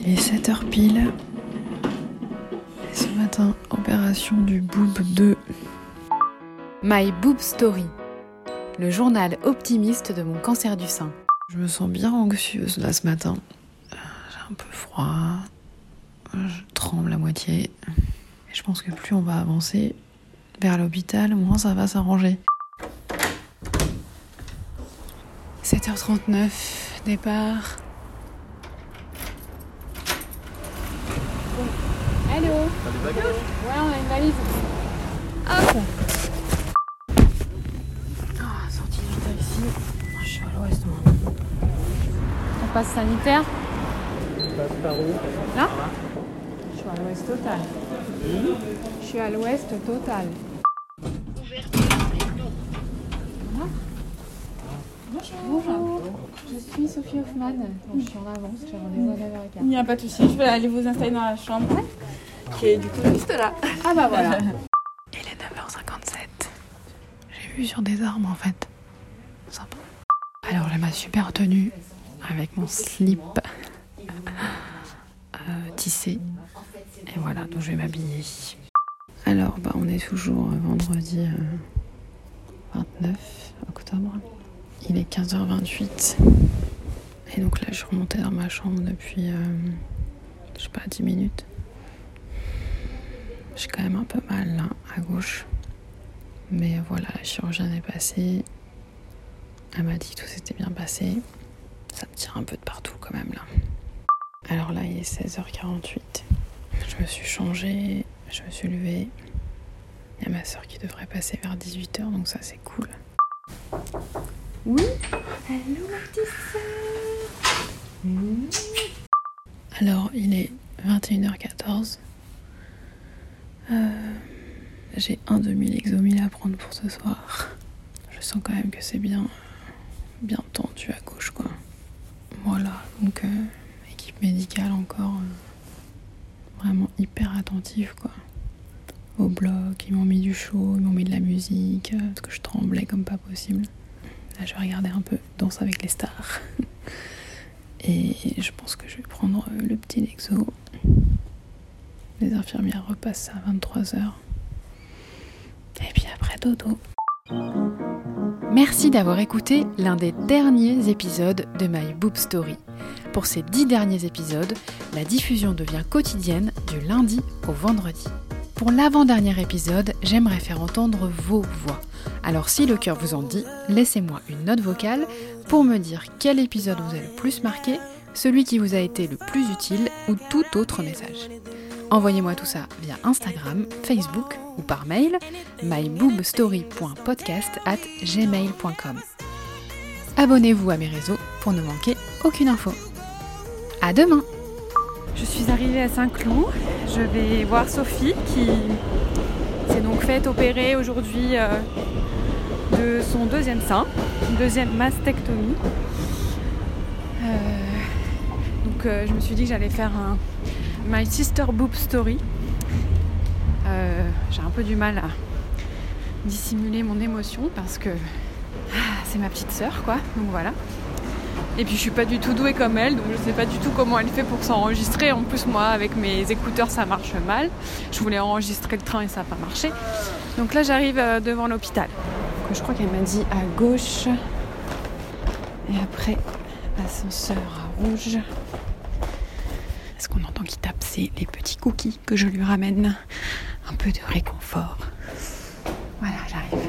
Il est 7h pile. Et ce matin, opération du Boob 2. My Boob Story, le journal optimiste de mon cancer du sein. Je me sens bien anxieuse là ce matin. Euh, j'ai un peu froid. Je tremble à moitié. Et je pense que plus on va avancer vers l'hôpital, moins ça va s'arranger. 7h39, départ. Allô Ouais, on a une valise. Hop Ah, sortie du taxi. Ah, Je suis à l'ouest, moi. On passe sanitaire passe par où Là Je suis à l'ouest total. Je suis à l'ouest total. Bonjour. Je suis Sophie Hoffman. je suis en avance, j'ai rendez-vous à 9h15. Il n'y a pas de souci, je vais aller vous installer dans la chambre. Qui est du coup juste là. Ah bah voilà. Il est 9h57. J'ai vu sur des arbres en fait. Sympa. Alors j'ai ma super tenue avec mon slip euh, tissé. Et voilà, donc je vais m'habiller. Alors bah on est toujours euh, vendredi euh, 29 octobre. Il est 15h28. Et donc là je suis remontée dans ma chambre depuis euh, je sais pas 10 minutes. J'ai quand même un peu mal là, à gauche. Mais voilà, la chirurgienne est passée. Elle m'a dit que tout s'était bien passé. Ça me tire un peu de partout quand même là. Alors là, il est 16h48. Je me suis changée, je me suis levée. Il y a ma soeur qui devrait passer vers 18h, donc ça c'est cool. Oui Allô ma petite Alors, il est 21h14. Euh, J'ai un demi-lexomil à prendre pour ce soir. Je sens quand même que c'est bien, bien tendu à gauche, quoi. Voilà, donc euh, équipe médicale encore euh, vraiment hyper attentive, quoi. Au bloc, ils m'ont mis du chaud, ils m'ont mis de la musique, parce que je tremblais comme pas possible. Je vais regarder un peu Danse avec les stars. Et je pense que je vais prendre euh, le petit Lexo. Les infirmières repassent à 23h. Et puis après, dodo. Merci d'avoir écouté l'un des derniers épisodes de My Boob Story. Pour ces dix derniers épisodes, la diffusion devient quotidienne du lundi au vendredi. Pour l'avant-dernier épisode, j'aimerais faire entendre vos voix. Alors si le cœur vous en dit, laissez-moi une note vocale pour me dire quel épisode vous a le plus marqué, celui qui vous a été le plus utile ou tout autre message. Envoyez-moi tout ça via Instagram, Facebook ou par mail myboobstory.podcast at gmail.com. Abonnez-vous à mes réseaux pour ne manquer aucune info. À demain Je suis arrivée à Saint-Cloud. Je vais voir Sophie qui s'est donc faite opérer aujourd'hui euh, de son deuxième sein, une deuxième mastectomie. Euh, donc euh, je me suis dit que j'allais faire un My Sister Boob Story. J'ai un peu du mal à dissimuler mon émotion parce que ah, c'est ma petite sœur quoi. Donc voilà. Et puis je suis pas du tout douée comme elle, donc je sais pas du tout comment elle fait pour s'enregistrer. En plus moi avec mes écouteurs ça marche mal. Je voulais enregistrer le train et ça n'a pas marché. Donc là j'arrive euh, devant l'hôpital. Je crois qu'elle m'a dit à gauche. Et après ascenseur à rouge. Ce qu'on entend qui tape, c'est les petits cookies que je lui ramène? Un peu de réconfort. Voilà, j'arrive.